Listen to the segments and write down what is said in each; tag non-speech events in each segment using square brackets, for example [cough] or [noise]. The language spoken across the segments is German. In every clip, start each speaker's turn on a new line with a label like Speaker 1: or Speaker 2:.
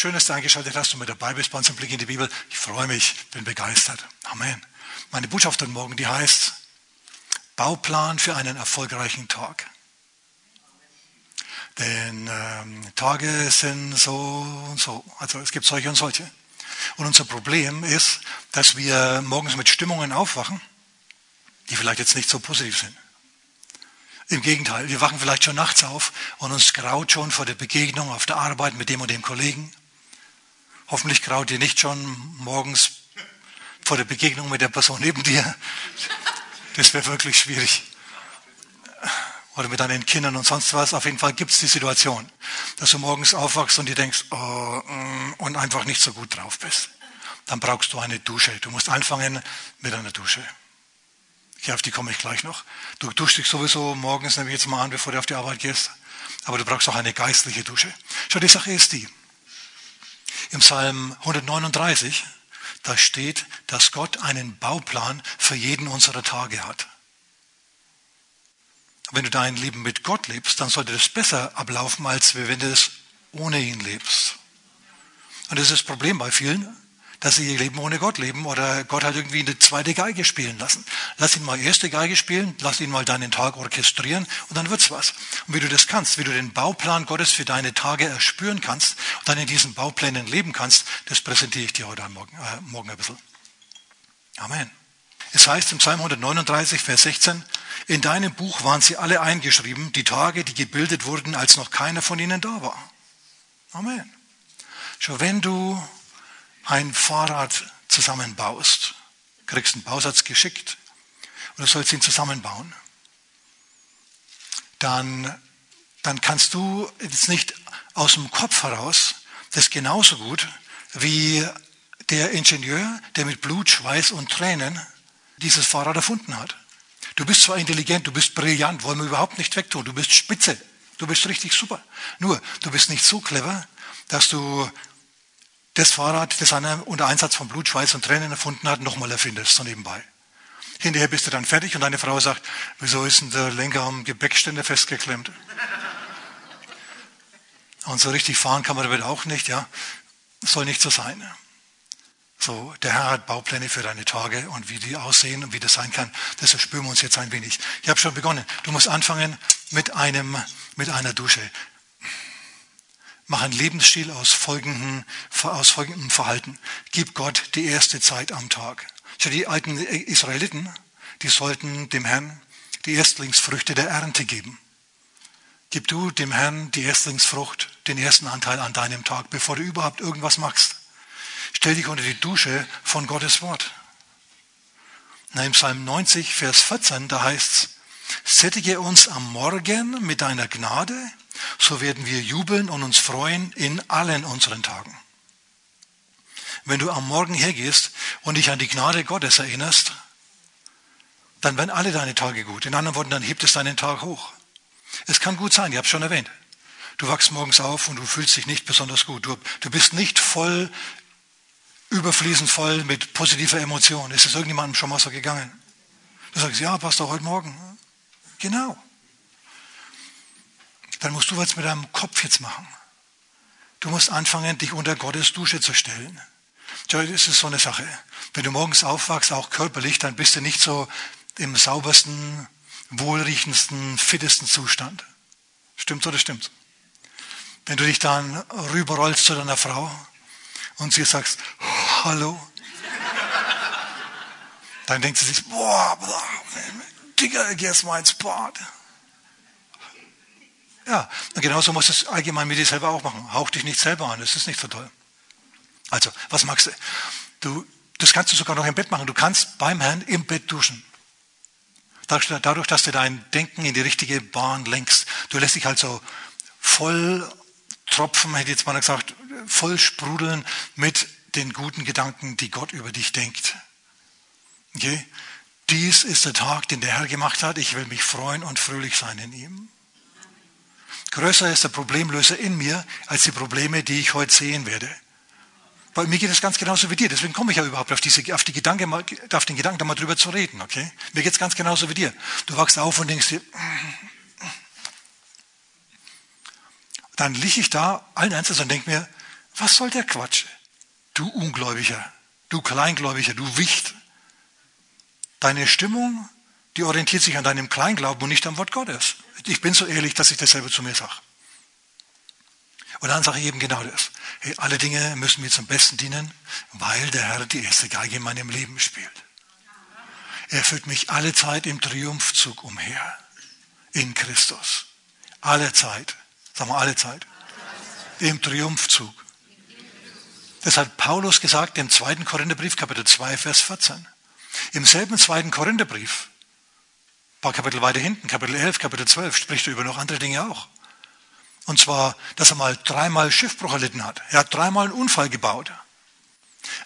Speaker 1: Schön, dass du eingeschaltet hast und mit dabei bist bei uns im Blick in die Bibel. Ich freue mich, bin begeistert. Amen. Meine Botschaft heute Morgen, die heißt Bauplan für einen erfolgreichen Tag. Denn ähm, Tage sind so und so. Also es gibt solche und solche. Und unser Problem ist, dass wir morgens mit Stimmungen aufwachen, die vielleicht jetzt nicht so positiv sind. Im Gegenteil, wir wachen vielleicht schon nachts auf und uns graut schon vor der Begegnung auf der Arbeit mit dem und dem Kollegen. Hoffentlich graut dir nicht schon morgens vor der Begegnung mit der Person neben dir. Das wäre wirklich schwierig. Oder mit deinen Kindern und sonst was. Auf jeden Fall gibt es die Situation, dass du morgens aufwachst und dir denkst oh, mm, und einfach nicht so gut drauf bist. Dann brauchst du eine Dusche. Du musst anfangen mit einer Dusche. Ja, auf die komme ich gleich noch. Du duschst dich sowieso morgens, nehme ich jetzt mal an, bevor du auf die Arbeit gehst. Aber du brauchst auch eine geistliche Dusche. Schau, die Sache ist die. Im Psalm 139, da steht, dass Gott einen Bauplan für jeden unserer Tage hat. Wenn du dein Leben mit Gott lebst, dann sollte das besser ablaufen, als wenn du es ohne ihn lebst. Und das ist das Problem bei vielen dass sie ihr Leben ohne Gott leben oder Gott hat irgendwie eine zweite Geige spielen lassen. Lass ihn mal erste Geige spielen, lass ihn mal deinen Tag orchestrieren und dann wird's was. Und wie du das kannst, wie du den Bauplan Gottes für deine Tage erspüren kannst und dann in diesen Bauplänen leben kannst, das präsentiere ich dir heute Morgen, äh, morgen ein bisschen. Amen. Es heißt im Psalm 139, Vers 16, in deinem Buch waren sie alle eingeschrieben, die Tage, die gebildet wurden, als noch keiner von ihnen da war. Amen. Schon wenn du ein Fahrrad zusammenbaust, kriegst einen Bausatz geschickt und du sollst ihn zusammenbauen, dann, dann kannst du jetzt nicht aus dem Kopf heraus das genauso gut wie der Ingenieur, der mit Blut, Schweiß und Tränen dieses Fahrrad erfunden hat. Du bist zwar intelligent, du bist brillant, wollen wir überhaupt nicht wegtun, du bist spitze, du bist richtig super. Nur, du bist nicht so clever, dass du das Fahrrad, das einer unter Einsatz von Blut, Schweiß und Tränen erfunden hat, nochmal erfindest, so nebenbei. Hinterher bist du dann fertig und deine Frau sagt, wieso ist denn der Lenker am Gepäckständer festgeklemmt? Und so richtig fahren kann man damit auch nicht, ja. soll nicht so sein. So, der Herr hat Baupläne für deine Tage und wie die aussehen und wie das sein kann, das erspüren wir uns jetzt ein wenig. Ich habe schon begonnen. Du musst anfangen mit einem, mit einer Dusche. Mach einen Lebensstil aus folgendem, aus folgendem Verhalten. Gib Gott die erste Zeit am Tag. Die alten Israeliten, die sollten dem Herrn die Erstlingsfrüchte der Ernte geben. Gib du dem Herrn die Erstlingsfrucht, den ersten Anteil an deinem Tag, bevor du überhaupt irgendwas machst. Stell dich unter die Dusche von Gottes Wort. Na, Im Psalm 90, Vers 14, da heißt's, sättige uns am Morgen mit deiner Gnade so werden wir jubeln und uns freuen in allen unseren Tagen. Wenn du am Morgen hergehst und dich an die Gnade Gottes erinnerst, dann werden alle deine Tage gut. In anderen Worten, dann hebt es deinen Tag hoch. Es kann gut sein, ich habe es schon erwähnt. Du wachst morgens auf und du fühlst dich nicht besonders gut. Du, du bist nicht voll, überfließend voll mit positiver Emotion. Ist es irgendjemandem schon mal so gegangen? Du sagst, ja, passt doch heute Morgen. Genau dann musst du was mit deinem Kopf jetzt machen. Du musst anfangen, dich unter Gottes Dusche zu stellen. Das ist so eine Sache. Wenn du morgens aufwachst, auch körperlich, dann bist du nicht so im saubersten, wohlriechendsten, fittesten Zustand. Stimmt oder stimmt? Wenn du dich dann rüberrollst zu deiner Frau und sie sagst, hallo, dann denkt sie sich, boah, Digga, geh erst mal ins Bad. Ja, und genauso musst du es allgemein mit dir selber auch machen. Hauch dich nicht selber an, das ist nicht so toll. Also, was magst du? du? Das kannst du sogar noch im Bett machen. Du kannst beim Herrn im Bett duschen. Dadurch, dass du dein Denken in die richtige Bahn lenkst. Du lässt dich also voll tropfen, hätte jetzt mal gesagt, voll sprudeln mit den guten Gedanken, die Gott über dich denkt. Okay? Dies ist der Tag, den der Herr gemacht hat. Ich will mich freuen und fröhlich sein in ihm. Größer ist der Problemlöser in mir als die Probleme, die ich heute sehen werde. Weil mir geht es ganz genauso wie dir. Deswegen komme ich ja überhaupt auf, diese, auf, die Gedanke, auf den Gedanken, da mal drüber zu reden. Okay? Mir geht es ganz genauso wie dir. Du wachst auf und denkst dir, dann liege ich da allen Ernstes und denke mir, Was soll der Quatsch? Du Ungläubiger, du Kleingläubiger, du Wicht. Deine Stimmung, die orientiert sich an deinem Kleinglauben und nicht am Wort Gottes. Ich bin so ehrlich, dass ich das selber zu mir sage. Und dann sage ich eben genau das. Hey, alle Dinge müssen mir zum Besten dienen, weil der Herr die erste Geige in meinem Leben spielt. Er führt mich alle Zeit im Triumphzug umher. In Christus. Alle Zeit. Sag mal, alle Zeit. Im Triumphzug. Das hat Paulus gesagt im zweiten Korintherbrief, Kapitel 2, Vers 14. Im selben zweiten Korintherbrief, ein paar Kapitel weiter hinten, Kapitel 11, Kapitel 12, spricht er über noch andere Dinge auch. Und zwar, dass er mal dreimal Schiffbruch erlitten hat. Er hat dreimal einen Unfall gebaut.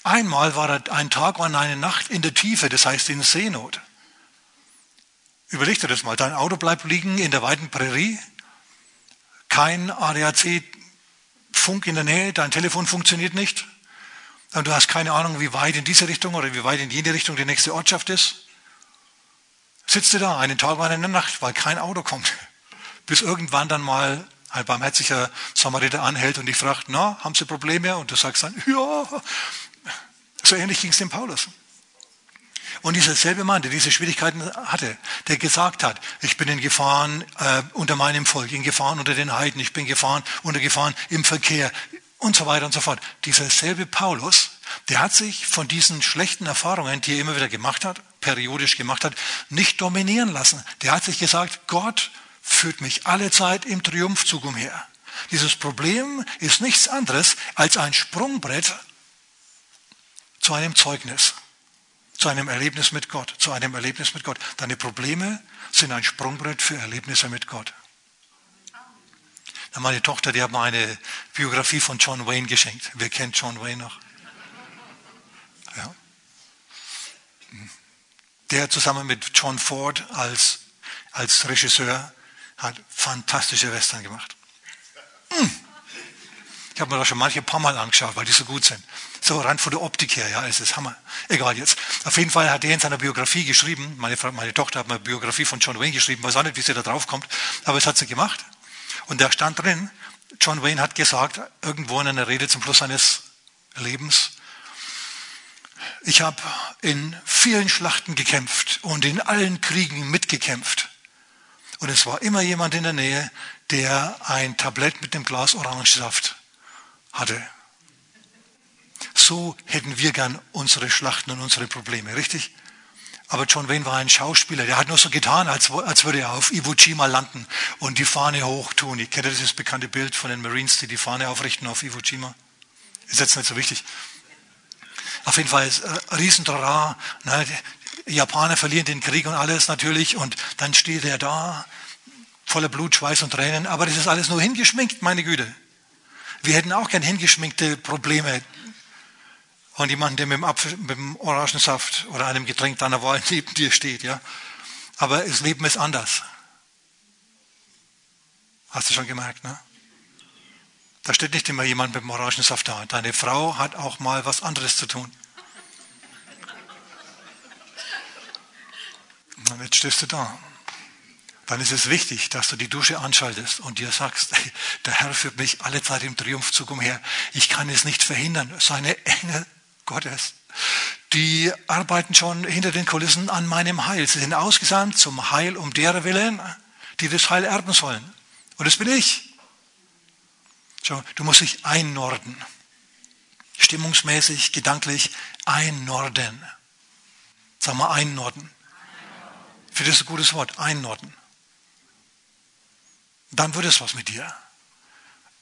Speaker 1: Einmal war er ein Tag und eine Nacht in der Tiefe, das heißt in Seenot. Überleg dir das mal, dein Auto bleibt liegen in der weiten Prärie, kein ADAC-Funk in der Nähe, dein Telefon funktioniert nicht und du hast keine Ahnung, wie weit in diese Richtung oder wie weit in jene Richtung die nächste Ortschaft ist. Sitzt du da einen Tag und eine Nacht, weil kein Auto kommt, [laughs] bis irgendwann dann mal ein barmherziger Samariter anhält und dich fragt, na, haben Sie Probleme? Und du sagst dann, ja. So ähnlich ging es dem Paulus. Und dieser selbe Mann, der diese Schwierigkeiten hatte, der gesagt hat, ich bin in Gefahren äh, unter meinem Volk, in Gefahren unter den Heiden, ich bin Gefahren unter Gefahren im Verkehr und so weiter und so fort. Dieser selbe Paulus, der hat sich von diesen schlechten Erfahrungen, die er immer wieder gemacht hat, periodisch gemacht hat, nicht dominieren lassen. Der hat sich gesagt, Gott führt mich alle Zeit im Triumphzug umher. Dieses Problem ist nichts anderes als ein Sprungbrett zu einem Zeugnis, zu einem Erlebnis mit Gott, zu einem Erlebnis mit Gott. Deine Probleme sind ein Sprungbrett für Erlebnisse mit Gott. Meine Tochter, die hat mir eine Biografie von John Wayne geschenkt. Wer kennt John Wayne noch? Der zusammen mit John Ford als, als Regisseur hat fantastische Western gemacht. Hm. Ich habe mir das schon manche paar Mal angeschaut, weil die so gut sind. So rein von der Optik her, ja, es ist Hammer. Egal jetzt. Auf jeden Fall hat er in seiner Biografie geschrieben, meine, meine Tochter hat eine Biografie von John Wayne geschrieben, weiß auch nicht, wie sie da drauf kommt, aber es hat sie gemacht. Und da stand drin, John Wayne hat gesagt, irgendwo in einer Rede zum Schluss seines Lebens, ich habe in vielen Schlachten gekämpft und in allen Kriegen mitgekämpft. Und es war immer jemand in der Nähe, der ein Tablett mit dem Glas Orangensaft hatte. So hätten wir gern unsere Schlachten und unsere Probleme, richtig? Aber John Wayne war ein Schauspieler, der hat nur so getan, als, als würde er auf Iwo Jima landen und die Fahne hochtun. Ich kenne dieses bekannte Bild von den Marines, die die Fahne aufrichten auf Iwo Jima. Ist jetzt nicht so wichtig. Auf jeden Fall ist äh. Ne, die Japaner verlieren den Krieg und alles natürlich und dann steht er da, voller Blut, Schweiß und Tränen. Aber das ist alles nur hingeschminkt, meine Güte. Wir hätten auch gern hingeschminkte Probleme. Und jemanden, der mit dem, Apfel, mit dem Orangensaft oder einem Getränk deiner Wahl [laughs] neben dir steht, ja. Aber das Leben ist anders. Hast du schon gemerkt, ne? Da steht nicht immer jemand mit dem Orangensaft da. Deine Frau hat auch mal was anderes zu tun. Und jetzt stehst du da. Dann ist es wichtig, dass du die Dusche anschaltest und dir sagst, der Herr führt mich alle Zeit im Triumphzug umher. Ich kann es nicht verhindern. Seine Engel Gottes, die arbeiten schon hinter den Kulissen an meinem Heil. Sie sind ausgesandt zum Heil um derer willen, die das Heil erben sollen. Und das bin ich. So, du musst dich einnorden. Stimmungsmäßig, gedanklich einnorden. Sag mal einnorden. Für das ist ein gutes Wort, einnorden. Dann wird es was mit dir.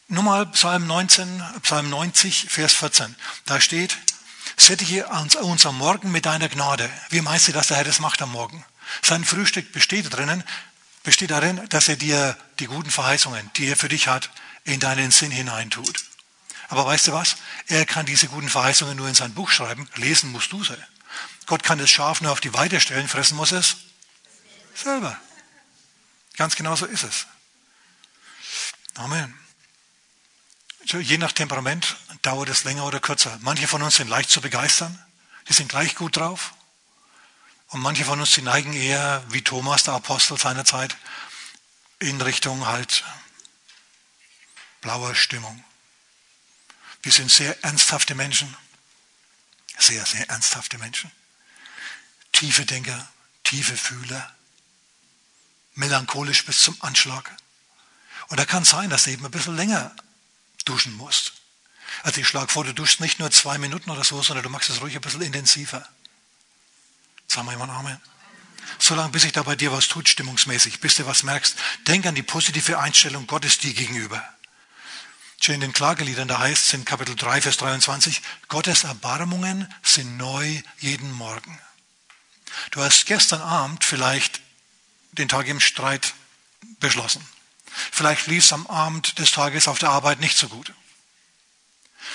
Speaker 1: Nur mal Psalm 19, Psalm 90, Vers 14. Da steht, sättige uns am Morgen mit deiner Gnade. Wie meinst du, dass der Herr das macht am Morgen? Sein Frühstück besteht drinnen, besteht darin, dass er dir die guten Verheißungen, die er für dich hat, in deinen Sinn hineintut. Aber weißt du was? Er kann diese guten Verheißungen nur in sein Buch schreiben. Lesen musst du sie. Gott kann das Schaf nur auf die Weide stellen, fressen muss es selber. Ganz genau so ist es. Amen. Je nach Temperament dauert es länger oder kürzer. Manche von uns sind leicht zu begeistern, die sind gleich gut drauf. Und manche von uns, die neigen eher, wie Thomas, der Apostel seinerzeit, in Richtung halt blauer Stimmung. Wir sind sehr ernsthafte Menschen. Sehr, sehr ernsthafte Menschen. Tiefe Denker, tiefe Fühler. Melancholisch bis zum Anschlag. Und da kann sein, dass du eben ein bisschen länger duschen musst. Also ich schlage vor, du duschst nicht nur zwei Minuten oder so, sondern du machst es ruhig ein bisschen intensiver. Sagen wir jemand Amen. Solange bis sich da bei dir was tut, stimmungsmäßig, bis du was merkst, denk an die positive Einstellung Gottes dir gegenüber. Schon in den Klageliedern, da heißt es in Kapitel 3, Vers 23, Gottes Erbarmungen sind neu jeden Morgen. Du hast gestern Abend vielleicht den Tag im Streit beschlossen. Vielleicht lief es am Abend des Tages auf der Arbeit nicht so gut.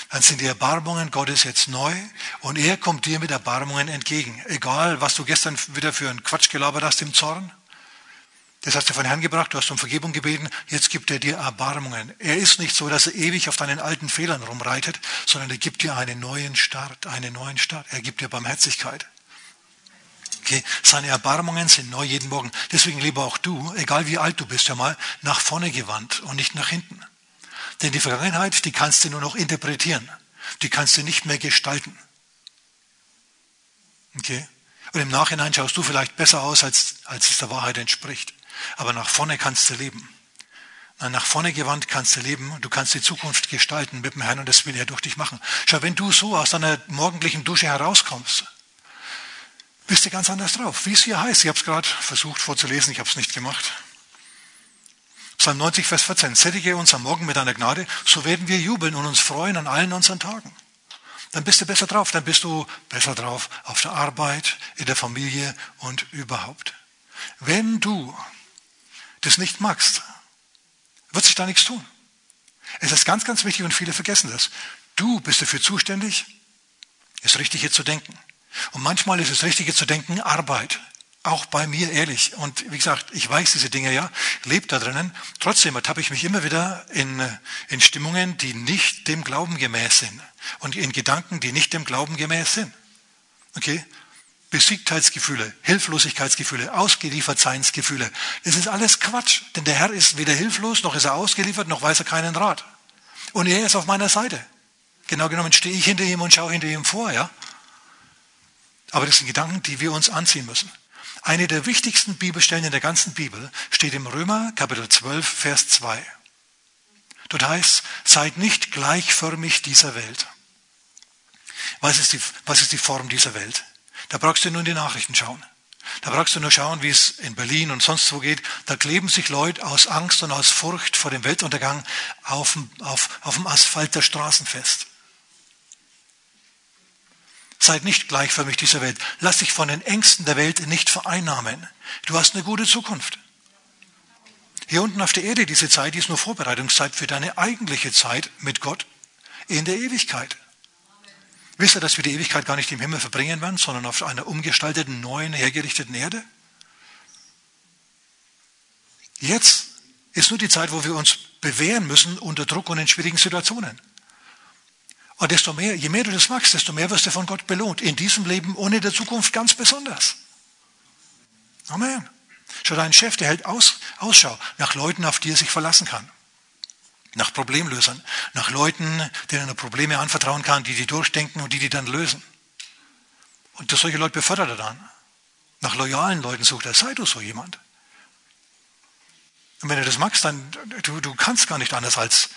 Speaker 1: Dann sind die Erbarmungen Gottes jetzt neu und er kommt dir mit Erbarmungen entgegen. Egal, was du gestern wieder für einen Quatsch gelabert hast im Zorn. Das hast du von Herrn gebracht, du hast um Vergebung gebeten, jetzt gibt er dir Erbarmungen. Er ist nicht so, dass er ewig auf deinen alten Fehlern rumreitet, sondern er gibt dir einen neuen Start, einen neuen Start. Er gibt dir Barmherzigkeit. Okay, seine Erbarmungen sind neu jeden Morgen. Deswegen lieber auch du, egal wie alt du bist, ja mal nach vorne gewandt und nicht nach hinten. Denn die Vergangenheit, die kannst du nur noch interpretieren. Die kannst du nicht mehr gestalten. Okay? Und im Nachhinein schaust du vielleicht besser aus, als, als es der Wahrheit entspricht. Aber nach vorne kannst du leben. Nach vorne gewandt kannst du leben und du kannst die Zukunft gestalten mit dem Herrn und das will er durch dich machen. Schau, wenn du so aus deiner morgendlichen Dusche herauskommst, bist du ganz anders drauf. Wie es hier heißt, ich habe es gerade versucht vorzulesen, ich habe es nicht gemacht. Psalm 90, Vers 14. Sättige uns am Morgen mit deiner Gnade, so werden wir jubeln und uns freuen an allen unseren Tagen. Dann bist du besser drauf, dann bist du besser drauf auf der Arbeit, in der Familie und überhaupt. Wenn du das nicht magst, wird sich da nichts tun. Es ist ganz, ganz wichtig und viele vergessen das. Du bist dafür zuständig, das Richtige zu denken. Und manchmal ist das Richtige zu denken Arbeit auch bei mir ehrlich. Und wie gesagt, ich weiß diese Dinge ja, lebe da drinnen. Trotzdem ertappe ich mich immer wieder in, in Stimmungen, die nicht dem Glauben gemäß sind. Und in Gedanken, die nicht dem Glauben gemäß sind. Okay? Besiegtheitsgefühle, Hilflosigkeitsgefühle, Ausgeliefertseinsgefühle. Das ist alles Quatsch. Denn der Herr ist weder hilflos, noch ist er ausgeliefert, noch weiß er keinen Rat. Und er ist auf meiner Seite. Genau genommen stehe ich hinter ihm und schaue hinter ihm vor, ja? Aber das sind Gedanken, die wir uns anziehen müssen. Eine der wichtigsten Bibelstellen in der ganzen Bibel steht im Römer Kapitel 12, Vers 2. Dort heißt, seid nicht gleichförmig dieser Welt. Was ist, die, was ist die Form dieser Welt? Da brauchst du nur in die Nachrichten schauen. Da brauchst du nur schauen, wie es in Berlin und sonst wo geht. Da kleben sich Leute aus Angst und aus Furcht vor dem Weltuntergang auf, auf, auf dem Asphalt der Straßen fest. Seid nicht gleichförmig dieser Welt. Lass dich von den Ängsten der Welt nicht vereinnahmen. Du hast eine gute Zukunft. Hier unten auf der Erde, diese Zeit, die ist nur Vorbereitungszeit für deine eigentliche Zeit mit Gott in der Ewigkeit. Wisst ihr, dass wir die Ewigkeit gar nicht im Himmel verbringen werden, sondern auf einer umgestalteten, neuen, hergerichteten Erde? Jetzt ist nur die Zeit, wo wir uns bewähren müssen unter Druck und in schwierigen Situationen. Und desto mehr, je mehr du das machst, desto mehr wirst du von Gott belohnt. In diesem Leben und in der Zukunft ganz besonders. Amen. Schau, dein Chef, der hält aus, Ausschau nach Leuten, auf die er sich verlassen kann. Nach Problemlösern. Nach Leuten, denen er Probleme anvertrauen kann, die die durchdenken und die die dann lösen. Und solche Leute befördert er dann. Nach loyalen Leuten sucht er. Sei du so jemand. Und wenn du das magst, dann du, du kannst gar nicht anders als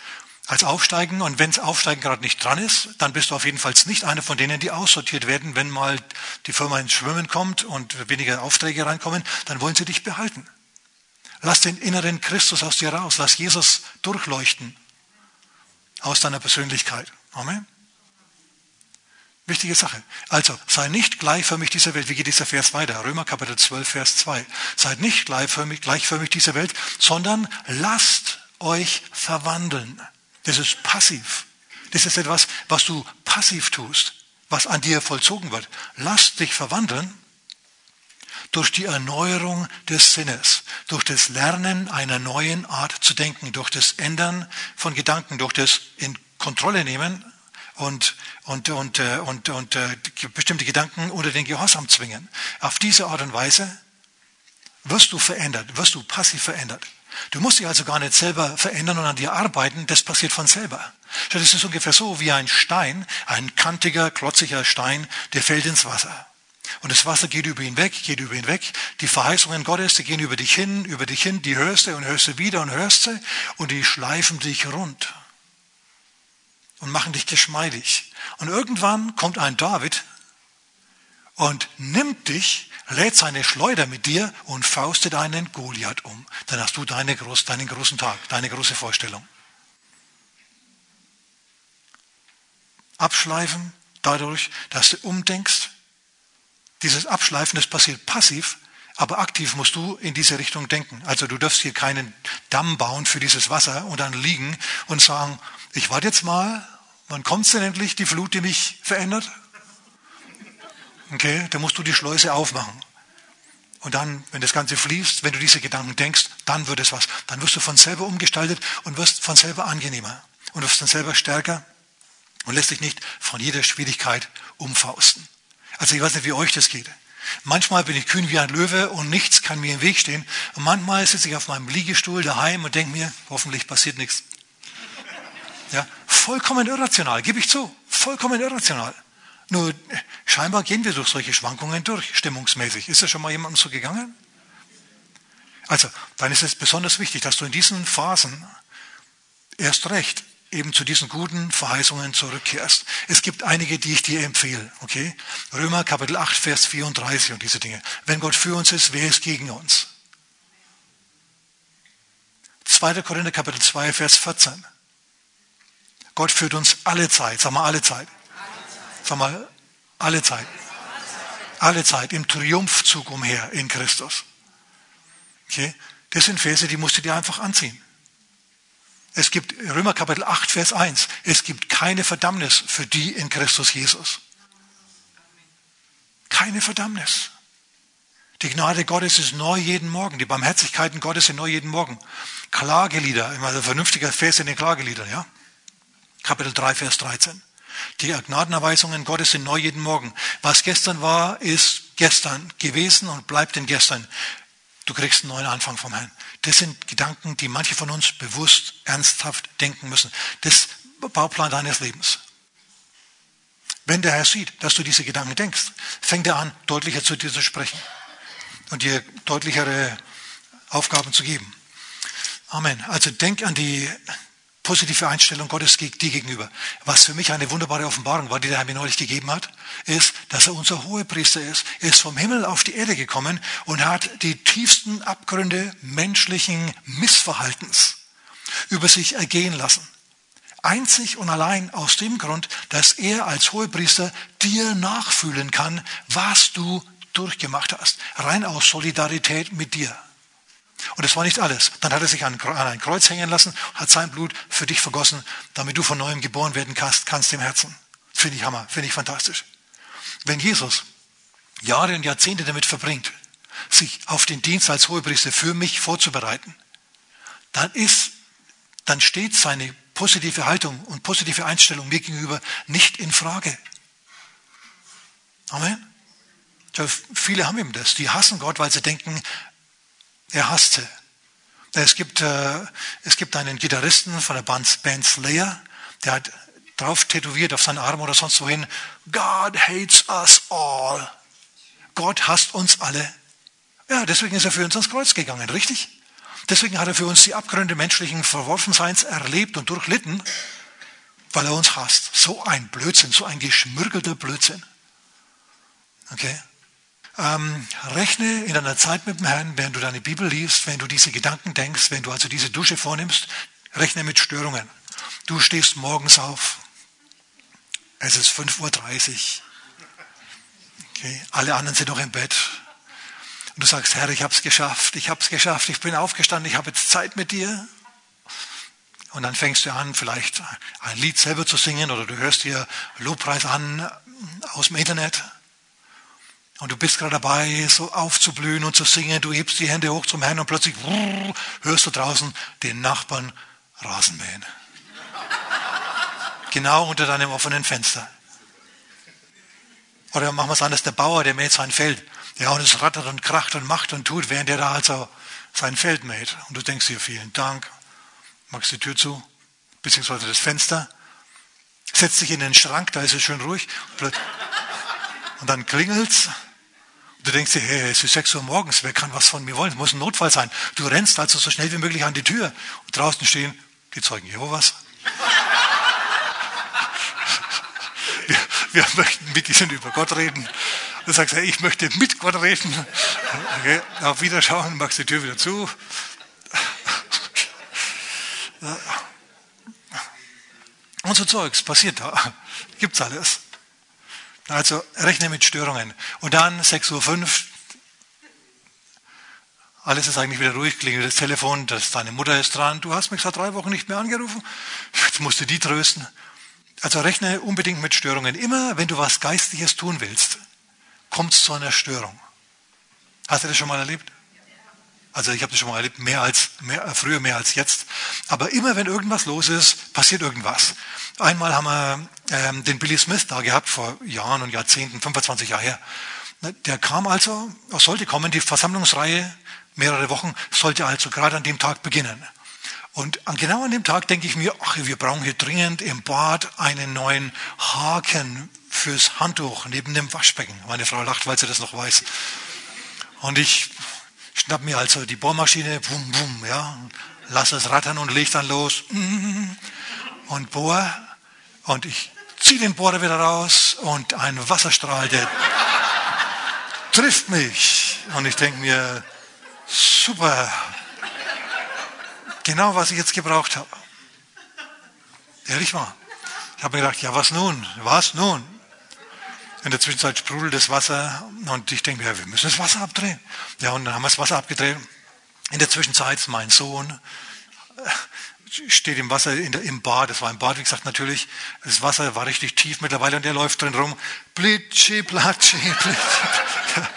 Speaker 1: als Aufsteigen. Und wenn es Aufsteigen gerade nicht dran ist, dann bist du auf jeden Fall nicht einer von denen, die aussortiert werden. Wenn mal die Firma ins Schwimmen kommt und weniger Aufträge reinkommen, dann wollen sie dich behalten. Lass den inneren Christus aus dir raus. Lass Jesus durchleuchten aus deiner Persönlichkeit. Amen. Wichtige Sache. Also, sei nicht gleichförmig dieser Welt. Wie geht dieser Vers weiter? Römer Kapitel 12, Vers 2. Seid nicht gleichförmig, gleichförmig dieser Welt, sondern lasst euch verwandeln das ist passiv. Das ist etwas, was du passiv tust, was an dir vollzogen wird. Lass dich verwandeln durch die Erneuerung des Sinnes, durch das Lernen einer neuen Art zu denken, durch das Ändern von Gedanken, durch das in Kontrolle nehmen und, und, und, äh, und, und, und äh, bestimmte Gedanken unter den Gehorsam zwingen. Auf diese Art und Weise wirst du verändert, wirst du passiv verändert. Du musst dich also gar nicht selber verändern und an dir arbeiten, das passiert von selber. Das ist ungefähr so wie ein Stein, ein kantiger, klotziger Stein, der fällt ins Wasser. Und das Wasser geht über ihn weg, geht über ihn weg. Die Verheißungen Gottes, die gehen über dich hin, über dich hin, die hörst du und hörst du wieder und hörst du und die schleifen dich rund und machen dich geschmeidig. Und irgendwann kommt ein David und nimmt dich, lädt seine Schleuder mit dir und faustet einen Goliath um. Dann hast du deine groß, deinen großen Tag, deine große Vorstellung. Abschleifen dadurch, dass du umdenkst. Dieses Abschleifen, das passiert passiv, aber aktiv musst du in diese Richtung denken. Also du darfst hier keinen Damm bauen für dieses Wasser und dann liegen und sagen, ich warte jetzt mal, wann kommt denn endlich die Flut, die mich verändert? Okay, dann musst du die Schleuse aufmachen. Und dann, wenn das Ganze fließt, wenn du diese Gedanken denkst, dann wird es was. Dann wirst du von selber umgestaltet und wirst von selber angenehmer. Und wirst dann selber stärker und lässt dich nicht von jeder Schwierigkeit umfausten. Also ich weiß nicht, wie euch das geht. Manchmal bin ich kühn wie ein Löwe und nichts kann mir im Weg stehen. Und manchmal sitze ich auf meinem Liegestuhl daheim und denke mir, hoffentlich passiert nichts. Ja, vollkommen irrational, gebe ich zu. Vollkommen irrational. Nur scheinbar gehen wir durch solche Schwankungen durch, stimmungsmäßig. Ist das schon mal jemandem so gegangen? Also, dann ist es besonders wichtig, dass du in diesen Phasen erst recht eben zu diesen guten Verheißungen zurückkehrst. Es gibt einige, die ich dir empfehle. Okay? Römer Kapitel 8, Vers 34 und diese Dinge. Wenn Gott für uns ist, wer ist gegen uns? 2. Korinther Kapitel 2, Vers 14. Gott führt uns alle Zeit, sag mal alle Zeit. Sag mal alle Zeit. Alle Zeit im Triumphzug umher in Christus. Okay? Das sind Verse, die musst du dir einfach anziehen. Es gibt Römer Kapitel 8, Vers 1. Es gibt keine Verdammnis für die in Christus Jesus. Keine Verdammnis. Die Gnade Gottes ist neu jeden Morgen. Die Barmherzigkeiten Gottes sind neu jeden Morgen. Klagelieder, immer ein vernünftiger Vers in den Klageliedern, ja? Kapitel 3, Vers 13. Die Gnadenerweisungen Gottes sind neu jeden Morgen. Was gestern war, ist gestern gewesen und bleibt in gestern. Du kriegst einen neuen Anfang vom Herrn. Das sind Gedanken, die manche von uns bewusst, ernsthaft denken müssen. Das Bauplan deines Lebens. Wenn der Herr sieht, dass du diese Gedanken denkst, fängt er an, deutlicher zu dir zu sprechen und dir deutlichere Aufgaben zu geben. Amen. Also denk an die positive Einstellung Gottes dir gegenüber. Was für mich eine wunderbare Offenbarung war, die der Herr mir neulich gegeben hat, ist, dass er unser Hohepriester ist. Er ist vom Himmel auf die Erde gekommen und hat die tiefsten Abgründe menschlichen Missverhaltens über sich ergehen lassen. Einzig und allein aus dem Grund, dass er als Hohepriester dir nachfühlen kann, was du durchgemacht hast. Rein aus Solidarität mit dir. Und das war nicht alles. Dann hat er sich an ein Kreuz hängen lassen, hat sein Blut für dich vergossen, damit du von neuem geboren werden kannst, kannst im Herzen. Finde ich Hammer, finde ich fantastisch. Wenn Jesus Jahre und Jahrzehnte damit verbringt, sich auf den Dienst als Hohepriester für mich vorzubereiten, dann ist, dann steht seine positive Haltung und positive Einstellung mir gegenüber nicht in Frage. Amen. Viele haben eben das. Die hassen Gott, weil sie denken, er hasste. Es gibt, äh, es gibt einen Gitarristen von der Band, Slayer, der hat drauf tätowiert auf seinen Arm oder sonst wohin, God hates us all. Gott hasst uns alle. Ja, deswegen ist er für uns ans Kreuz gegangen, richtig? Deswegen hat er für uns die Abgründe menschlichen Verworfenseins erlebt und durchlitten, weil er uns hasst. So ein Blödsinn, so ein geschmürgelter Blödsinn. Okay? Ähm, rechne in deiner Zeit mit dem Herrn, während du deine Bibel liest, wenn du diese Gedanken denkst, wenn du also diese Dusche vornimmst, rechne mit Störungen. Du stehst morgens auf. Es ist 5.30 Uhr. Okay. Alle anderen sind noch im Bett. Und du sagst, Herr, ich habe es geschafft, ich habe es geschafft, ich bin aufgestanden, ich habe jetzt Zeit mit dir. Und dann fängst du an, vielleicht ein Lied selber zu singen oder du hörst dir Lobpreis an aus dem Internet. Und du bist gerade dabei, so aufzublühen und zu singen. Du hebst die Hände hoch zum Herrn und plötzlich hörst du draußen den Nachbarn Rasenmähen. genau unter deinem offenen Fenster. Oder machen wir es anders, der Bauer, der mäht sein Feld. Ja, und es rattert und kracht und macht und tut, während er da also sein Feldmate. Und du denkst dir, vielen Dank, machst die Tür zu, beziehungsweise das Fenster, setzt dich in den Schrank, da ist es schön ruhig. Und dann klingelt's. Du denkst dir, hey, es ist 6 Uhr morgens, wer kann was von mir wollen? Es muss ein Notfall sein. Du rennst also so schnell wie möglich an die Tür. Und draußen stehen die Zeugen Jehovas. [laughs] Wir, wir möchten mit ihnen über Gott reden. Du sagst, hey, ich möchte mit Gott reden. Okay, auf Wiederschauen, machst die Tür wieder zu. [laughs] Und so Zeugs passiert da. Gibt's alles. Also rechne mit Störungen. Und dann 6.05 Uhr, alles ist eigentlich wieder ruhig, klingelt das Telefon, dass deine Mutter ist dran. Du hast mich seit drei Wochen nicht mehr angerufen. Jetzt musst du die trösten. Also rechne unbedingt mit Störungen. Immer wenn du was Geistliches tun willst, kommt es zu einer Störung. Hast du das schon mal erlebt? Also ich habe das schon mal erlebt, mehr als mehr, früher mehr als jetzt. Aber immer wenn irgendwas los ist, passiert irgendwas. Einmal haben wir ähm, den Billy Smith da gehabt vor Jahren und Jahrzehnten, 25 Jahre her. Der kam also, sollte kommen, die Versammlungsreihe mehrere Wochen sollte also gerade an dem Tag beginnen. Und genau an dem Tag denke ich mir, ach, wir brauchen hier dringend im Bad einen neuen Haken fürs Handtuch neben dem Waschbecken. Meine Frau lacht, weil sie das noch weiß. Und ich schnapp mir also die Bohrmaschine, bum, bum, ja, lass es rattern und leg dann los und bohr. Und ich ziehe den Bohrer wieder raus und ein Wasserstrahl, der trifft mich. Und ich denke mir, super, genau was ich jetzt gebraucht habe. Ehrlich mal. Ich habe mir gedacht, ja, was nun? Was nun? In der Zwischenzeit sprudelt das Wasser und ich denke ja, wir müssen das Wasser abdrehen. Ja, und dann haben wir das Wasser abgedreht. In der Zwischenzeit mein Sohn äh, steht im Wasser der, im Bad, das war im Bad, wie gesagt, natürlich. Das Wasser war richtig tief mittlerweile und der läuft drin rum. Blitschi, platschi, [laughs] blitschi.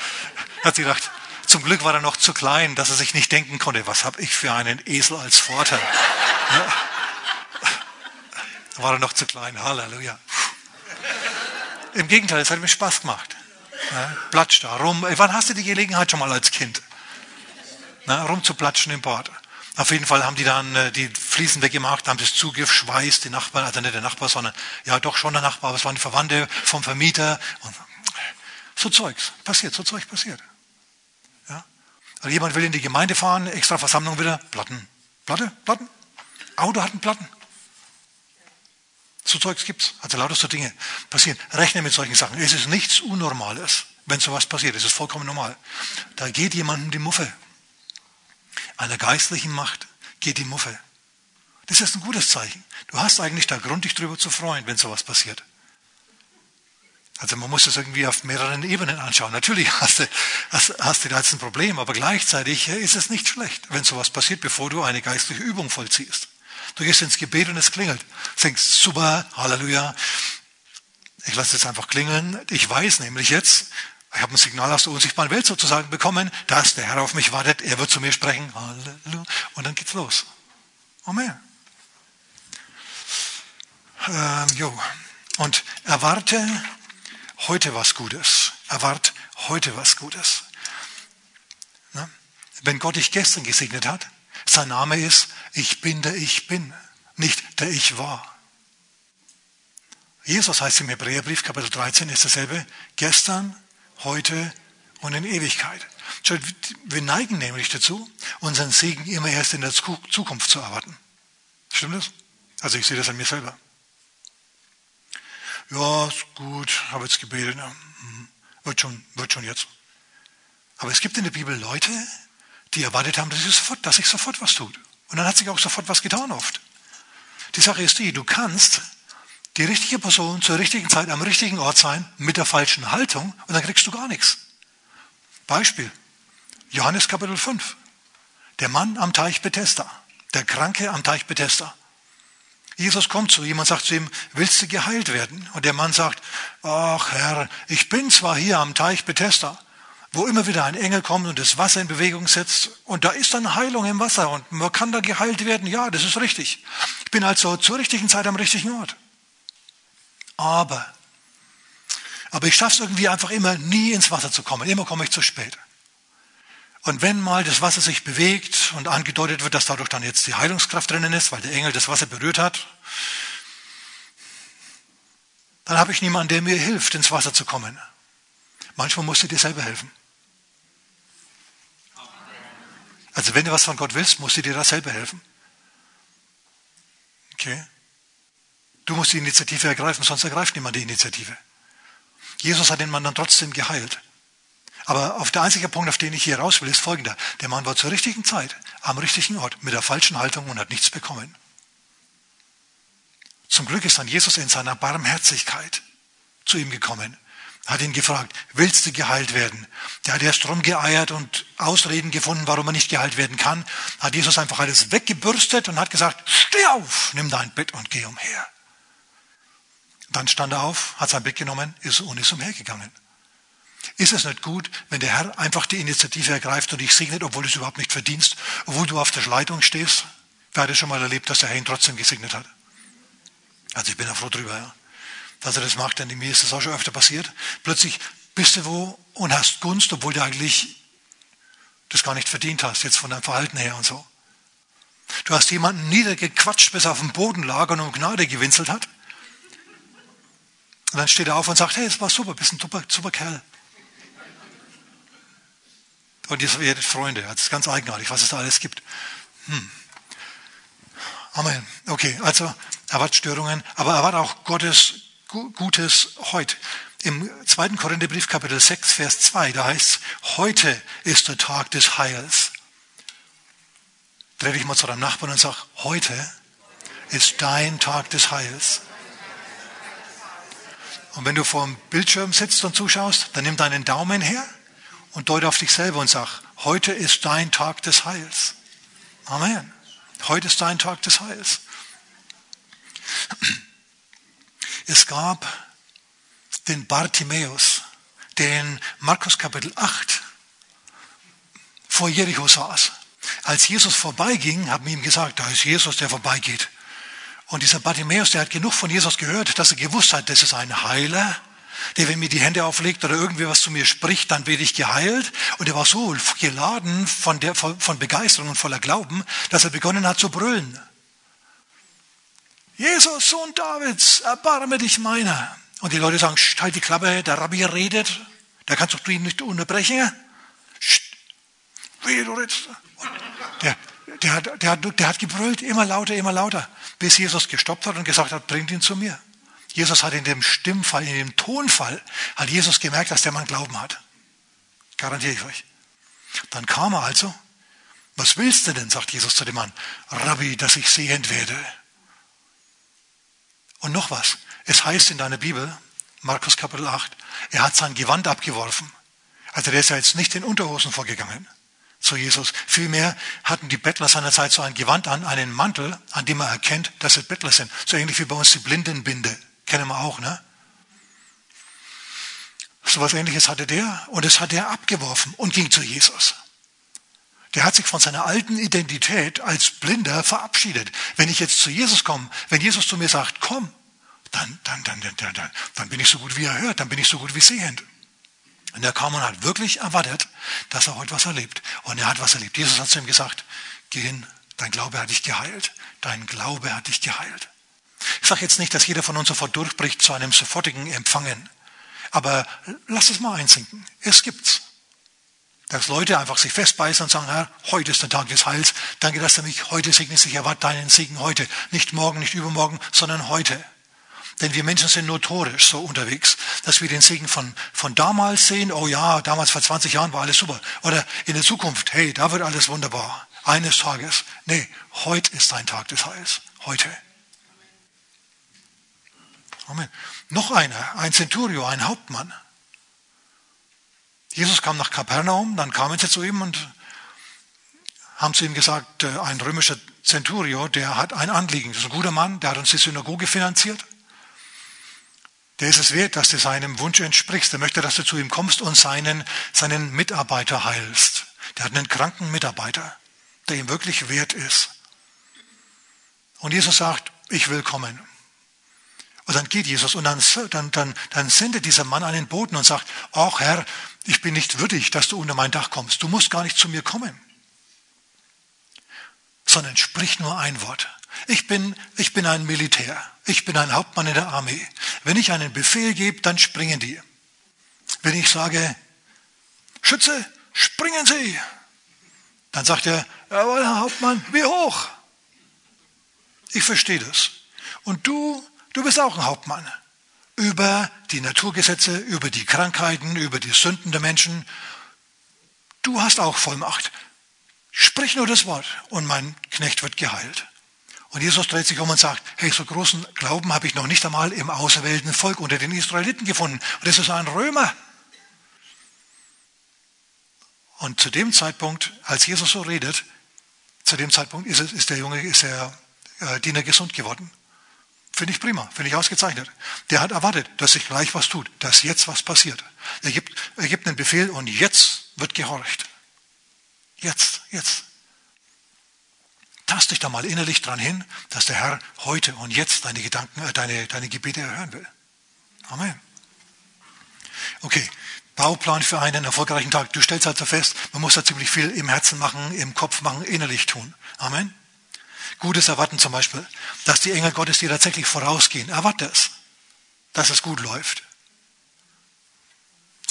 Speaker 1: Hat sie gedacht, zum Glück war er noch zu klein, dass er sich nicht denken konnte, was habe ich für einen Esel als Vater. Ja. War er noch zu klein, Halleluja. Im Gegenteil, es hat mir Spaß gemacht. Ja, platsch da rum. Wann hast du die Gelegenheit schon mal als Kind? Na, rumzuplatschen im Bad. Auf jeden Fall haben die dann äh, die Fliesen weggemacht, haben das zugeschweißt, die Nachbarn, also nicht der Nachbar, sondern ja doch schon der Nachbar, aber es waren die Verwandte vom Vermieter. Und so Zeugs passiert, so Zeug passiert. Ja? Also jemand will in die Gemeinde fahren, extra Versammlung wieder, Platten, Platte, Platten. Auto hat einen Platten. So Zeugs gibt's. Also lauter so Dinge passieren. Rechne mit solchen Sachen. Es ist nichts Unnormales, wenn sowas passiert. Es ist vollkommen normal. Da geht jemandem die Muffe. Einer geistlichen Macht geht die Muffe. Das ist ein gutes Zeichen. Du hast eigentlich da Grund, dich darüber zu freuen, wenn sowas passiert. Also man muss das irgendwie auf mehreren Ebenen anschauen. Natürlich hast du, hast, hast du da jetzt ein Problem, aber gleichzeitig ist es nicht schlecht, wenn sowas passiert, bevor du eine geistliche Übung vollziehst. Du gehst ins Gebet und es klingelt. Denkst, super, Halleluja. Ich lasse es einfach klingeln. Ich weiß nämlich jetzt, ich habe ein Signal aus der unsichtbaren Welt sozusagen bekommen, dass der Herr auf mich wartet, er wird zu mir sprechen. Halleluja. Und dann geht's los. Amen. Ähm, jo. Und erwarte heute was Gutes. Erwarte heute was Gutes. Na? Wenn Gott dich gestern gesegnet hat, sein Name ist, ich bin der Ich bin, nicht der Ich war. Jesus heißt im Hebräerbrief Kapitel 13 ist dasselbe, gestern, heute und in Ewigkeit. Wir neigen nämlich dazu, unseren Segen immer erst in der Zukunft zu erwarten. Stimmt das? Also ich sehe das an mir selber. Ja, gut, habe jetzt gebetet, ja, hm, wird, schon, wird schon jetzt. Aber es gibt in der Bibel Leute, die erwartet haben, dass, ich sofort, dass sich sofort was tut. Und dann hat sich auch sofort was getan oft. Die Sache ist die, du kannst die richtige Person zur richtigen Zeit am richtigen Ort sein mit der falschen Haltung und dann kriegst du gar nichts. Beispiel. Johannes Kapitel 5. Der Mann am Teich Bethesda. Der Kranke am Teich Bethesda. Jesus kommt zu ihm und sagt zu ihm, willst du geheilt werden? Und der Mann sagt, ach Herr, ich bin zwar hier am Teich Bethesda, wo immer wieder ein Engel kommt und das Wasser in Bewegung setzt. Und da ist dann Heilung im Wasser und man kann da geheilt werden. Ja, das ist richtig. Ich bin also zur richtigen Zeit am richtigen Ort. Aber, aber ich schaffe es irgendwie einfach immer nie ins Wasser zu kommen. Immer komme ich zu spät. Und wenn mal das Wasser sich bewegt und angedeutet wird, dass dadurch dann jetzt die Heilungskraft drinnen ist, weil der Engel das Wasser berührt hat, dann habe ich niemanden, der mir hilft, ins Wasser zu kommen. Manchmal musst du dir selber helfen. Also wenn du was von Gott willst, musst du dir da selber helfen. Okay? Du musst die Initiative ergreifen, sonst ergreift niemand die Initiative. Jesus hat den Mann dann trotzdem geheilt. Aber auf der einzige Punkt, auf den ich hier raus will, ist folgender. Der Mann war zur richtigen Zeit, am richtigen Ort, mit der falschen Haltung und hat nichts bekommen. Zum Glück ist dann Jesus in seiner Barmherzigkeit zu ihm gekommen, hat ihn gefragt, willst du geheilt werden? Der hat erst rumgeeiert und Ausreden gefunden, warum er nicht geheilt werden kann. Hat Jesus einfach alles weggebürstet und hat gesagt, steh auf, nimm dein Bett und geh umher. Dann stand er auf, hat sein Bett genommen ist und ist umhergegangen. Ist es nicht gut, wenn der Herr einfach die Initiative ergreift und dich segnet, obwohl du es überhaupt nicht verdienst, obwohl du auf der Leitung stehst? Wer hat es schon mal erlebt, dass der Herr ihn trotzdem gesegnet hat? Also ich bin da froh drüber, ja. Dass er das macht, denn mir ist das auch schon öfter passiert. Plötzlich bist du wo und hast Gunst, obwohl du eigentlich das gar nicht verdient hast, jetzt von deinem Verhalten her und so. Du hast jemanden niedergequatscht, bis er auf dem Boden lag und um Gnade gewinselt hat. Und dann steht er auf und sagt, hey, es war super, bist ein super, super Kerl. Und ihr werdet Freunde. Das ist ganz eigenartig, was es da alles gibt. Hm. Amen. Okay, also er hat Störungen, aber er hat auch Gottes Gutes heute. Im 2. Korintherbrief Kapitel 6, Vers 2, da heißt es, heute ist der Tag des Heils. Dreh dich mal zu deinem Nachbarn und sag, heute ist dein Tag des Heils. Und wenn du vor dem Bildschirm sitzt und zuschaust, dann nimm deinen Daumen her und deute auf dich selber und sag, heute ist dein Tag des Heils. Amen. Heute ist dein Tag des Heils. Es gab den Bartimäus, der in Markus Kapitel 8 vor Jericho saß. Als Jesus vorbeiging, haben ihm gesagt, da ist Jesus, der vorbeigeht. Und dieser Bartimäus, der hat genug von Jesus gehört, dass er gewusst hat, das ist ein Heiler, der, wenn mir die Hände auflegt oder irgendwie was zu mir spricht, dann werde ich geheilt. Und er war so geladen von, der, von Begeisterung und voller Glauben, dass er begonnen hat zu brüllen. Jesus, Sohn Davids, erbarme dich meiner. Und die Leute sagen, halt die Klappe, der Rabbi redet, da kannst du ihn nicht unterbrechen. Der, der, hat, der, hat, der hat gebrüllt, immer lauter, immer lauter, bis Jesus gestoppt hat und gesagt hat, bringt ihn zu mir. Jesus hat in dem Stimmfall, in dem Tonfall, hat Jesus gemerkt, dass der Mann Glauben hat. Garantiere ich euch. Dann kam er also. Was willst du denn, sagt Jesus zu dem Mann. Rabbi, dass ich sehend werde. Und noch was. Es heißt in deiner Bibel, Markus Kapitel 8, er hat sein Gewand abgeworfen. Also der ist ja jetzt nicht in Unterhosen vorgegangen zu Jesus. Vielmehr hatten die Bettler seiner Zeit so ein Gewand an, einen Mantel, an dem er erkennt, dass es Bettler sind. So ähnlich wie bei uns die Blindenbinde. Kennen wir auch, ne? So was ähnliches hatte der und das hat er abgeworfen und ging zu Jesus. Der hat sich von seiner alten Identität als Blinder verabschiedet. Wenn ich jetzt zu Jesus komme, wenn Jesus zu mir sagt, komm, dann, dann, dann, dann, dann, dann bin ich so gut wie er hört, dann bin ich so gut wie sehend. Und er kam und hat wirklich erwartet, dass er heute was erlebt. Und er hat was erlebt. Jesus hat zu ihm gesagt, geh hin, dein Glaube hat dich geheilt. Dein Glaube hat dich geheilt. Ich sage jetzt nicht, dass jeder von uns sofort durchbricht zu einem sofortigen Empfangen. Aber lass es mal einsinken. Es gibt's. Dass Leute einfach sich festbeißen und sagen, Herr, heute ist der Tag des Heils. Danke, dass du mich heute segnest. Ich erwarte deinen Segen heute. Nicht morgen, nicht übermorgen, sondern heute. Denn wir Menschen sind notorisch so unterwegs, dass wir den Segen von, von damals sehen. Oh ja, damals vor 20 Jahren war alles super. Oder in der Zukunft, hey, da wird alles wunderbar. Eines Tages. Nee, heute ist dein Tag des Heils. Heute. Amen. Noch einer, ein Centurio, ein Hauptmann. Jesus kam nach Kapernaum, dann kamen sie zu ihm und haben zu ihm gesagt, äh, ein römischer Centurio, der hat ein Anliegen. Das ist ein guter Mann, der hat uns die Synagoge finanziert. Der ist es wert, dass du seinem Wunsch entsprichst. Der möchte, dass du zu ihm kommst und seinen, seinen Mitarbeiter heilst. Der hat einen kranken Mitarbeiter, der ihm wirklich wert ist. Und Jesus sagt, ich will kommen. Und dann geht Jesus und dann, dann, dann, dann sendet dieser Mann einen Boten und sagt, ach Herr, ich bin nicht würdig, dass du unter mein Dach kommst. Du musst gar nicht zu mir kommen. Sondern sprich nur ein Wort. Ich bin, ich bin ein Militär. Ich bin ein Hauptmann in der Armee. Wenn ich einen Befehl gebe, dann springen die. Wenn ich sage, Schütze, springen Sie, dann sagt er, jawohl, Herr Hauptmann, wie hoch? Ich verstehe das. Und du, du bist auch ein Hauptmann. Über die Naturgesetze, über die Krankheiten, über die Sünden der Menschen. Du hast auch Vollmacht. Sprich nur das Wort und mein Knecht wird geheilt. Und Jesus dreht sich um und sagt, hey, so großen Glauben habe ich noch nicht einmal im auserwählten Volk unter den Israeliten gefunden. Und das ist ein Römer. Und zu dem Zeitpunkt, als Jesus so redet, zu dem Zeitpunkt ist, ist der Junge, ist der äh, Diener gesund geworden. Finde ich prima, finde ich ausgezeichnet. Der hat erwartet, dass sich gleich was tut, dass jetzt was passiert. Er gibt, er gibt einen Befehl und jetzt wird gehorcht. Jetzt, jetzt. Tast dich da mal innerlich dran hin, dass der Herr heute und jetzt deine Gedanken, äh, deine, deine Gebete erhören will. Amen. Okay, Bauplan für einen erfolgreichen Tag. Du stellst also fest, man muss da ziemlich viel im Herzen machen, im Kopf machen, innerlich tun. Amen. Gutes erwarten zum Beispiel, dass die Engel Gottes dir tatsächlich vorausgehen. Erwarte es, dass es gut läuft.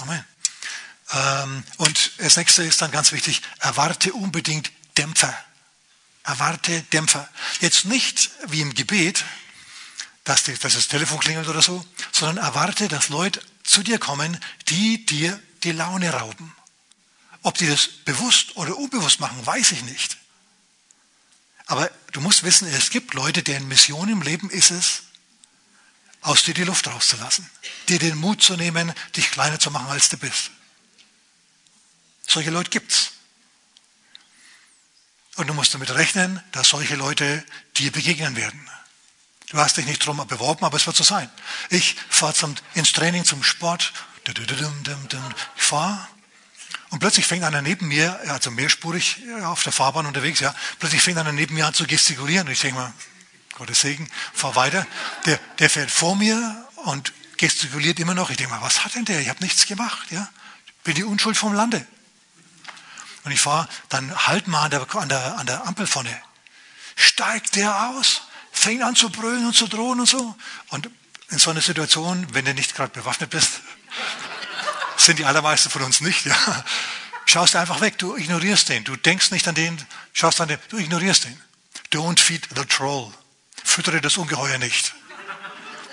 Speaker 1: Amen. Ähm, und das nächste ist dann ganz wichtig, erwarte unbedingt Dämpfer. Erwarte Dämpfer. Jetzt nicht wie im Gebet, dass, das Telefon klingelt oder so, sondern erwarte, dass Leute zu dir kommen, die dir die Laune rauben. Ob die das bewusst oder unbewusst machen, weiß ich nicht. Aber du musst wissen, es gibt Leute, deren Mission im Leben ist es, aus dir die Luft rauszulassen, dir den Mut zu nehmen, dich kleiner zu machen, als du bist. Solche Leute gibt's. Und du musst damit rechnen, dass solche Leute dir begegnen werden. Du hast dich nicht drum beworben, aber es wird so sein. Ich fahre ins Training zum Sport. Ich fahre und plötzlich fängt einer neben mir, also mehrspurig auf der Fahrbahn unterwegs, ja, plötzlich fängt einer neben mir an zu gestikulieren. Und ich denke mal, Gottes Segen, fahr weiter. Der, der fährt vor mir und gestikuliert immer noch. Ich denke mal, was hat denn der? Ich habe nichts gemacht. Ja? Bin die Unschuld vom Lande. Und ich fahre dann halt mal an der, an der, an der Ampel vorne. Steigt der aus? fängt an zu brüllen und zu drohen und so. Und in so einer Situation, wenn du nicht gerade bewaffnet bist, sind die allermeisten von uns nicht, ja, schaust einfach weg, du ignorierst den, du denkst nicht an den, schaust an den, du ignorierst den. Don't feed the troll. Füttere das Ungeheuer nicht.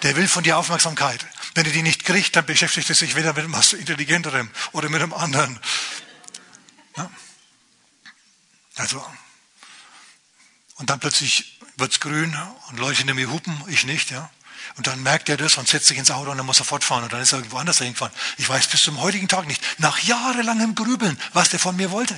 Speaker 1: Der will von dir Aufmerksamkeit. Wenn er die nicht kriegt, dann beschäftigt er sich wieder mit etwas Intelligenterem oder mit einem anderen. Ja? Also, und dann plötzlich wird es grün und Leute hinter mir hupen, ich nicht, ja. Und dann merkt er das und setzt sich ins Auto und dann muss er fortfahren und dann ist er irgendwo anders hingefahren. Ich weiß bis zum heutigen Tag nicht, nach jahrelangem Grübeln, was der von mir wollte.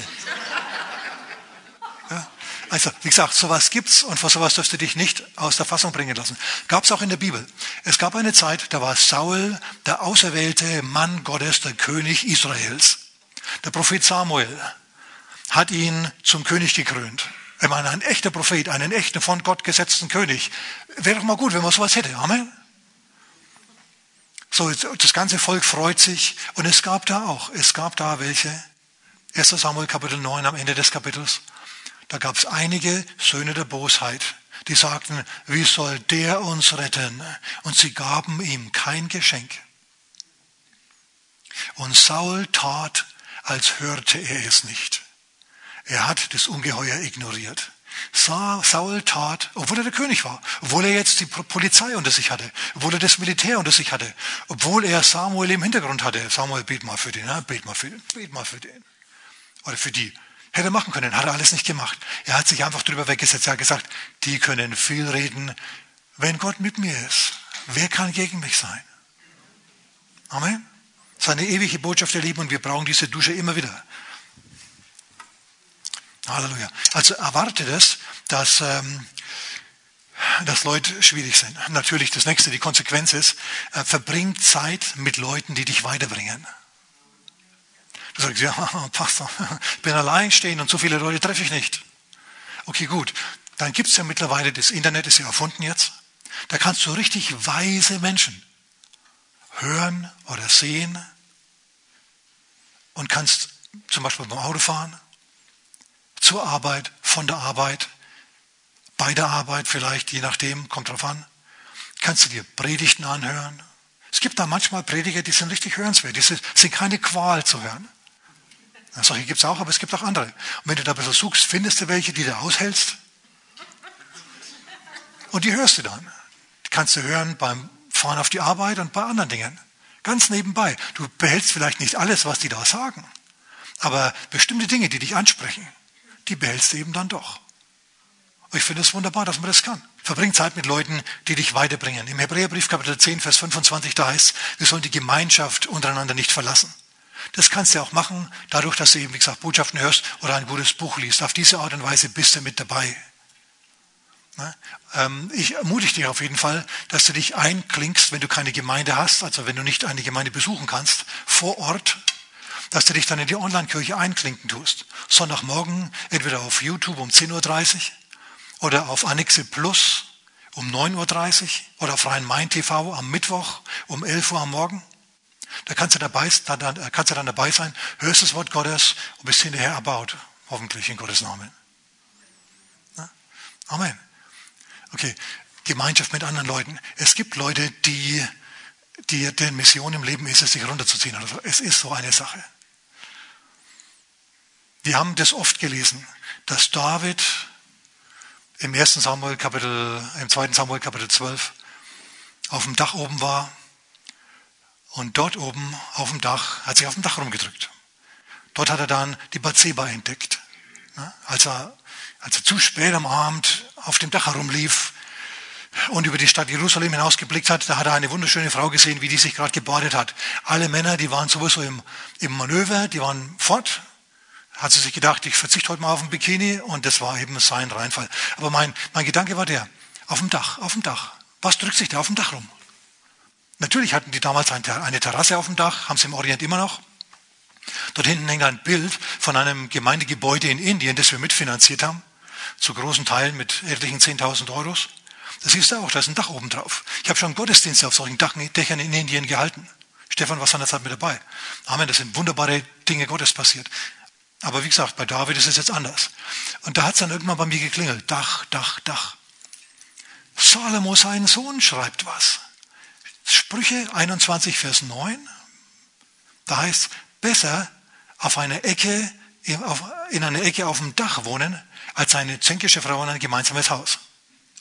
Speaker 1: Ja. Also, wie gesagt, sowas gibt's und vor sowas dürfst du dich nicht aus der Fassung bringen lassen. Gab es auch in der Bibel. Es gab eine Zeit, da war Saul der auserwählte Mann Gottes, der König Israels. Der Prophet Samuel hat ihn zum König gekrönt. Ich meine, ein echter Prophet, einen echten von Gott gesetzten König. Wäre doch mal gut, wenn man sowas hätte. Amen. So, das ganze Volk freut sich. Und es gab da auch, es gab da welche. 1 Samuel Kapitel 9 am Ende des Kapitels. Da gab es einige Söhne der Bosheit, die sagten, wie soll der uns retten? Und sie gaben ihm kein Geschenk. Und Saul tat, als hörte er es nicht. Er hat das Ungeheuer ignoriert. Saul tat, obwohl er der König war, obwohl er jetzt die Polizei unter sich hatte, obwohl er das Militär unter sich hatte, obwohl er Samuel im Hintergrund hatte. Samuel, bet mal für den, ja, bet mal für den, bet mal für den. Oder für die. Hätte er machen können, hat er alles nicht gemacht. Er hat sich einfach drüber weggesetzt. Er hat gesagt, die können viel reden. Wenn Gott mit mir ist, wer kann gegen mich sein? Amen. Seine ewige Botschaft der Liebe und wir brauchen diese Dusche immer wieder. Halleluja. Also erwartet es, dass, ähm, dass Leute schwierig sind. Natürlich das nächste, die Konsequenz ist, äh, verbringt Zeit mit Leuten, die dich weiterbringen. Du sagst, ja, [laughs] Pastor, ich [laughs] bin allein stehen und so viele Leute treffe ich nicht. Okay, gut. Dann gibt es ja mittlerweile, das Internet ist ja erfunden jetzt. Da kannst du richtig weise Menschen hören oder sehen und kannst zum Beispiel beim Autofahren, zur Arbeit, von der Arbeit, bei der Arbeit vielleicht, je nachdem, kommt drauf an, kannst du dir Predigten anhören. Es gibt da manchmal Prediger, die sind richtig hörenswert, die sind, keine Qual zu hören. Solche gibt es auch, aber es gibt auch andere. Und wenn du da ein bisschen suchst, findest du welche, die du aushältst. Und die hörst du dann. Die kannst du hören beim Fahren auf die Arbeit und bei anderen Dingen. Ganz nebenbei. Du behältst vielleicht nicht alles, was die da sagen. Aber bestimmte Dinge, die dich ansprechen, die behältst du eben dann doch. Und ich finde es wunderbar, dass man das kann. Verbring Zeit mit Leuten, die dich weiterbringen. Im Hebräerbrief Kapitel 10, Vers 25, da heißt, wir sollen die Gemeinschaft untereinander nicht verlassen. Das kannst du auch machen, dadurch, dass du eben, wie gesagt, Botschaften hörst oder ein gutes Buch liest. Auf diese Art und Weise bist du mit dabei. Ne? Ähm, ich ermutige dich auf jeden Fall, dass du dich einklingst, wenn du keine Gemeinde hast, also wenn du nicht eine Gemeinde besuchen kannst, vor Ort, dass du dich dann in die Online-Kirche einklinken tust. Sonntagmorgen entweder auf YouTube um 10.30 Uhr oder auf Annexe Plus um 9.30 Uhr oder auf Rhein-Main TV am Mittwoch um 11 Uhr am Morgen. Da kannst du, dabei, da, da, kannst du dann dabei sein, hörst das Wort Gottes und bist hinterher erbaut. Hoffentlich in Gottes Namen. Amen. Okay, Gemeinschaft mit anderen Leuten. Es gibt Leute, die, die deren Mission im Leben ist es, sich runterzuziehen. Es ist so eine Sache. Wir haben das oft gelesen, dass David im 1. Samuel Kapitel, im 2. Samuel Kapitel 12 auf dem Dach oben war und dort oben auf dem Dach, hat sich auf dem Dach rumgedrückt. Dort hat er dann die Bathseba entdeckt. Als er, als er zu spät am Abend auf dem Dach herumlief und über die Stadt Jerusalem hinausgeblickt hat, da hat er eine wunderschöne Frau gesehen, wie die sich gerade gebadet hat. Alle Männer, die waren sowieso im, im Manöver, die waren fort. Hat sie sich gedacht, ich verzichte heute mal auf ein Bikini und das war eben sein Reinfall. Aber mein, mein Gedanke war der, auf dem Dach, auf dem Dach. Was drückt sich da auf dem Dach rum? Natürlich hatten die damals eine Terrasse auf dem Dach, haben sie im Orient immer noch. Dort hinten hängt ein Bild von einem Gemeindegebäude in Indien, das wir mitfinanziert haben, zu großen Teilen mit etlichen 10.000 Euros. Das siehst du auch, da ist ein Dach oben drauf. Ich habe schon Gottesdienste auf solchen Dächern in Indien gehalten. Stefan war seinerzeit mit dabei. Amen, das sind wunderbare Dinge Gottes passiert. Aber wie gesagt, bei David ist es jetzt anders. Und da hat es dann irgendwann bei mir geklingelt. Dach, Dach, Dach. Salomo, sein Sohn, schreibt was. Sprüche 21, Vers 9. Da heißt, besser auf einer Ecke, in einer Ecke auf dem Dach wohnen, als eine zänkische Frau in ein gemeinsames Haus.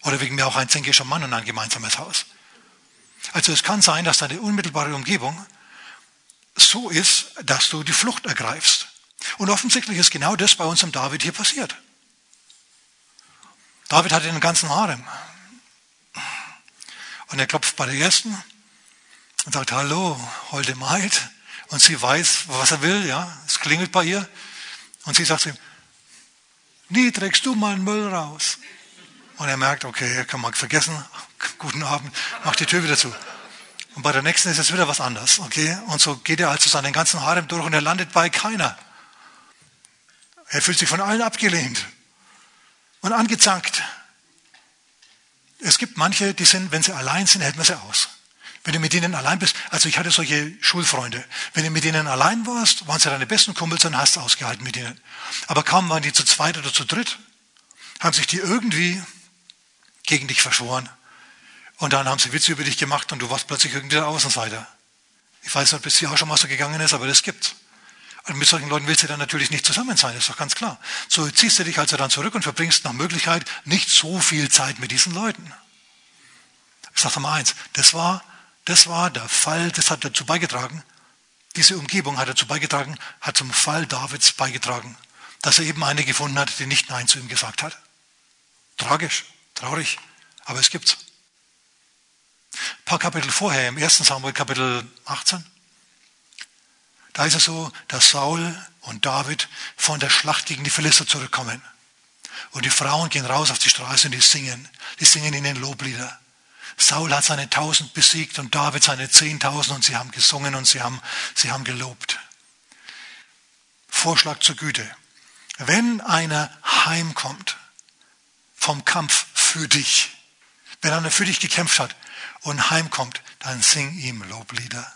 Speaker 1: Oder wegen mir auch ein zänkischer Mann in ein gemeinsames Haus. Also es kann sein, dass deine unmittelbare Umgebung so ist, dass du die Flucht ergreifst. Und offensichtlich ist genau das bei unserem David hier passiert. David hatte den ganzen Harem. Und er klopft bei der ersten und sagt, hallo, holde Maid. Und sie weiß, was er will, ja. Es klingelt bei ihr. Und sie sagt zu ihm, nie trägst du meinen Müll raus. Und er merkt, okay, kann mal vergessen, guten Abend, macht die Tür wieder zu. Und bei der nächsten ist es wieder was anderes, okay? Und so geht er also seinen ganzen Harem durch und er landet bei keiner. Er fühlt sich von allen abgelehnt und angezankt. Es gibt manche, die sind, wenn sie allein sind, hält man sie aus. Wenn du mit denen allein bist, also ich hatte solche Schulfreunde, wenn du mit denen allein warst, waren sie deine besten Kumpels und hast ausgehalten mit ihnen. Aber kaum waren die zu zweit oder zu dritt, haben sich die irgendwie gegen dich verschworen. Und dann haben sie Witze über dich gemacht und du warst plötzlich irgendwie der Außenseiter. Ich weiß nicht, ob es dir auch schon mal so gegangen ist, aber das gibt's. Mit solchen Leuten willst du dann natürlich nicht zusammen sein, ist doch ganz klar. So ziehst du dich also dann zurück und verbringst nach Möglichkeit nicht so viel Zeit mit diesen Leuten. Ich sage mal eins, das war, das war der Fall, das hat dazu beigetragen, diese Umgebung hat dazu beigetragen, hat zum Fall Davids beigetragen, dass er eben eine gefunden hat, die nicht Nein zu ihm gesagt hat. Tragisch, traurig, aber es gibt's. Ein paar Kapitel vorher, im 1. Samuel Kapitel 18, da ist es so, dass Saul und David von der Schlacht gegen die Philister zurückkommen. Und die Frauen gehen raus auf die Straße und die singen. Die singen ihnen Loblieder. Saul hat seine tausend besiegt und David seine zehntausend und sie haben gesungen und sie haben, sie haben gelobt. Vorschlag zur Güte. Wenn einer heimkommt vom Kampf für dich, Wenn einer für dich gekämpft hat und heimkommt, dann sing ihm Loblieder.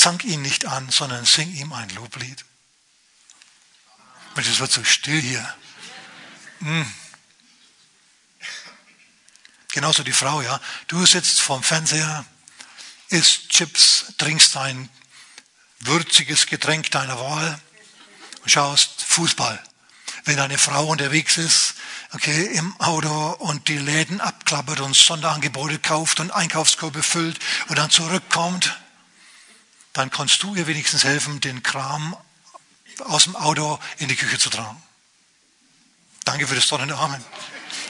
Speaker 1: Zank ihn nicht an, sondern sing ihm ein Loblied. es wird so still hier. Hm. Genauso die Frau, ja. Du sitzt vorm Fernseher, isst Chips, trinkst ein würziges Getränk deiner Wahl und schaust Fußball. Wenn eine Frau unterwegs ist, okay, im Auto und die Läden abklappert und Sonderangebote kauft und Einkaufskörbe füllt und dann zurückkommt, dann kannst du ihr wenigstens helfen, den Kram aus dem Auto in die Küche zu tragen. Danke für das donnernde Amen.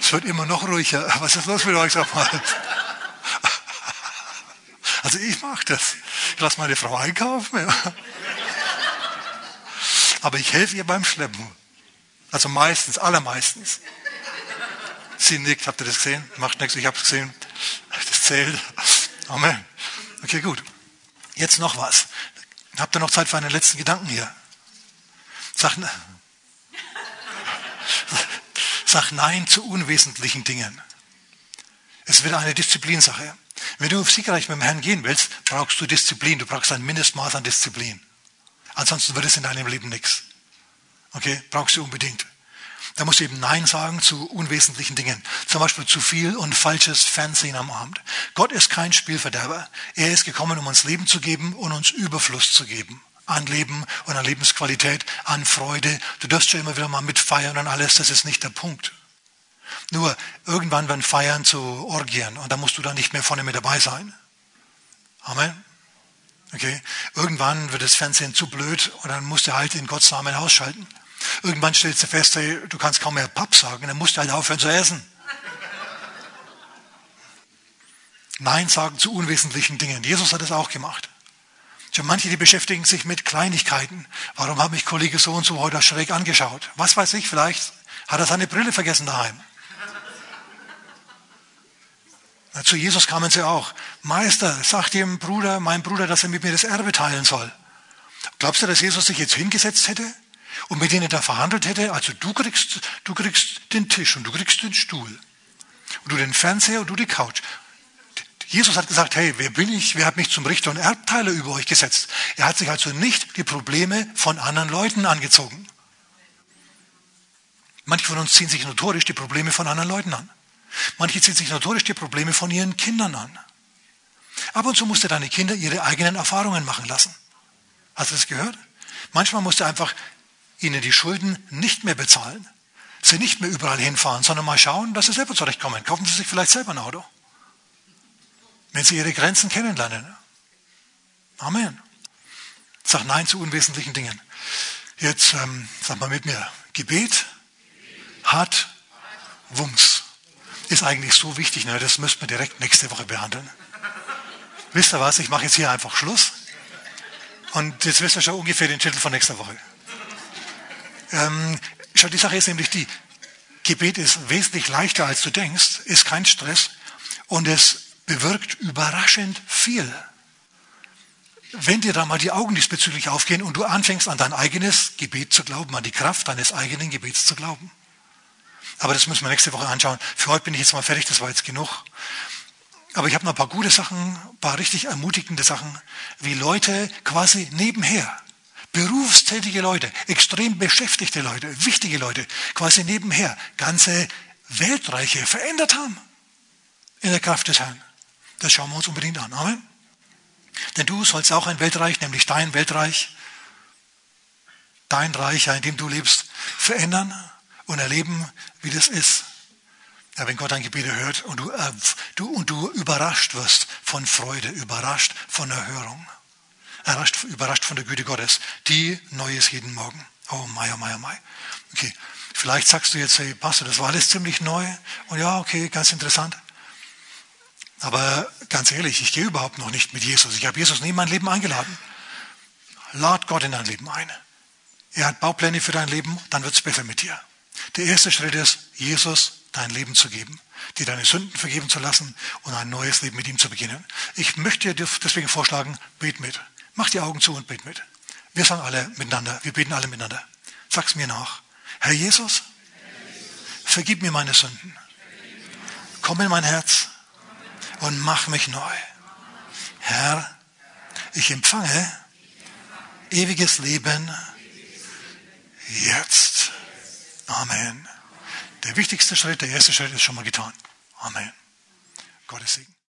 Speaker 1: Es wird immer noch ruhiger. [laughs] Was ist los mit euch, sag mal? [laughs] Also ich mache das. Ich lasse meine Frau einkaufen. Aber ich helfe ihr beim Schleppen. Also meistens, allermeistens. Sie nickt, habt ihr das gesehen? Macht nichts, ich habe es gesehen. Das zählt. Amen. Okay, gut. Jetzt noch was. Habt ihr noch Zeit für einen letzten Gedanken hier? Sag, [laughs] sag Nein zu unwesentlichen Dingen. Es wird eine Disziplinsache. Wenn du siegreich mit dem Herrn gehen willst, brauchst du Disziplin. Du brauchst ein Mindestmaß an Disziplin. Ansonsten wird es in deinem Leben nichts. Okay, brauchst du unbedingt. Da musst du eben Nein sagen zu unwesentlichen Dingen. Zum Beispiel zu viel und falsches Fernsehen am Abend. Gott ist kein Spielverderber. Er ist gekommen, um uns Leben zu geben und uns Überfluss zu geben. An Leben und an Lebensqualität, an Freude. Du darfst schon immer wieder mal mitfeiern und alles. Das ist nicht der Punkt. Nur irgendwann werden Feiern zu Orgien und da musst du dann nicht mehr vorne mit dabei sein. Amen. Okay. Irgendwann wird das Fernsehen zu blöd und dann musst du halt in Gottes Namen ausschalten. Irgendwann stellst du fest, hey, du kannst kaum mehr Papp sagen, dann musst du halt aufhören zu essen. Nein sagen zu unwesentlichen Dingen. Jesus hat es auch gemacht. Schon manche, die beschäftigen sich mit Kleinigkeiten. Warum hat mich Kollege so und so heute schräg angeschaut? Was weiß ich, vielleicht hat er seine Brille vergessen daheim. Zu Jesus kamen sie auch. Meister, sagt dem Bruder, mein Bruder, dass er mit mir das Erbe teilen soll. Glaubst du, dass Jesus sich jetzt hingesetzt hätte und mit denen da verhandelt hätte? Also du kriegst, du kriegst den Tisch und du kriegst den Stuhl. Und du den Fernseher und du die Couch. Jesus hat gesagt, hey, wer bin ich? Wer hat mich zum Richter und Erbteiler über euch gesetzt? Er hat sich also nicht die Probleme von anderen Leuten angezogen. Manche von uns ziehen sich notorisch die Probleme von anderen Leuten an. Manche ziehen sich notorisch die Probleme von ihren Kindern an. Ab und zu musst du deine Kinder ihre eigenen Erfahrungen machen lassen. Hast du das gehört? Manchmal musst du einfach ihnen die Schulden nicht mehr bezahlen. Sie nicht mehr überall hinfahren, sondern mal schauen, dass sie selber zurechtkommen. Kaufen sie sich vielleicht selber ein Auto. Wenn sie ihre Grenzen kennenlernen. Amen. Sag Nein zu unwesentlichen Dingen. Jetzt ähm, sag mal mit mir, Gebet hat Wumms ist eigentlich so wichtig, ne? das müssten wir direkt nächste Woche behandeln. Wisst ihr was, ich mache jetzt hier einfach Schluss. Und jetzt wisst ihr schon ungefähr den Titel von nächster Woche. Ähm, schau, die Sache ist nämlich die, Gebet ist wesentlich leichter, als du denkst, ist kein Stress und es bewirkt überraschend viel. Wenn dir da mal die Augen diesbezüglich aufgehen und du anfängst an dein eigenes Gebet zu glauben, an die Kraft deines eigenen Gebets zu glauben. Aber das müssen wir nächste Woche anschauen. Für heute bin ich jetzt mal fertig, das war jetzt genug. Aber ich habe noch ein paar gute Sachen, ein paar richtig ermutigende Sachen, wie Leute quasi nebenher, berufstätige Leute, extrem beschäftigte Leute, wichtige Leute, quasi nebenher ganze Weltreiche verändert haben in der Kraft des Herrn. Das schauen wir uns unbedingt an. Amen. Denn du sollst auch ein Weltreich, nämlich dein Weltreich, dein Reich, in dem du lebst, verändern und erleben, wie das ist. Ja, wenn Gott dein Gebet hört und du, äh, du, und du überrascht wirst von Freude, überrascht von Erhörung, überrascht, überrascht von der Güte Gottes, die neu ist jeden Morgen. Oh mai, oh mai, oh mai. Okay, vielleicht sagst du jetzt, hey Pastor, das war alles ziemlich neu und ja, okay, ganz interessant. Aber ganz ehrlich, ich gehe überhaupt noch nicht mit Jesus. Ich habe Jesus nie in mein Leben eingeladen. Lad Gott in dein Leben ein. Er hat Baupläne für dein Leben, dann wird es besser mit dir. Der erste Schritt ist, Jesus dein Leben zu geben, dir deine Sünden vergeben zu lassen und ein neues Leben mit ihm zu beginnen. Ich möchte dir deswegen vorschlagen, bet mit. Mach die Augen zu und bet mit. Wir sagen alle miteinander, wir beten alle miteinander. Sag's mir nach. Herr Jesus, vergib mir meine Sünden. Komm in mein Herz und mach mich neu. Herr, ich empfange ewiges Leben jetzt. Amen. Der wichtigste Schritt, der erste Schritt ist schon mal getan. Amen. Gottes Segen.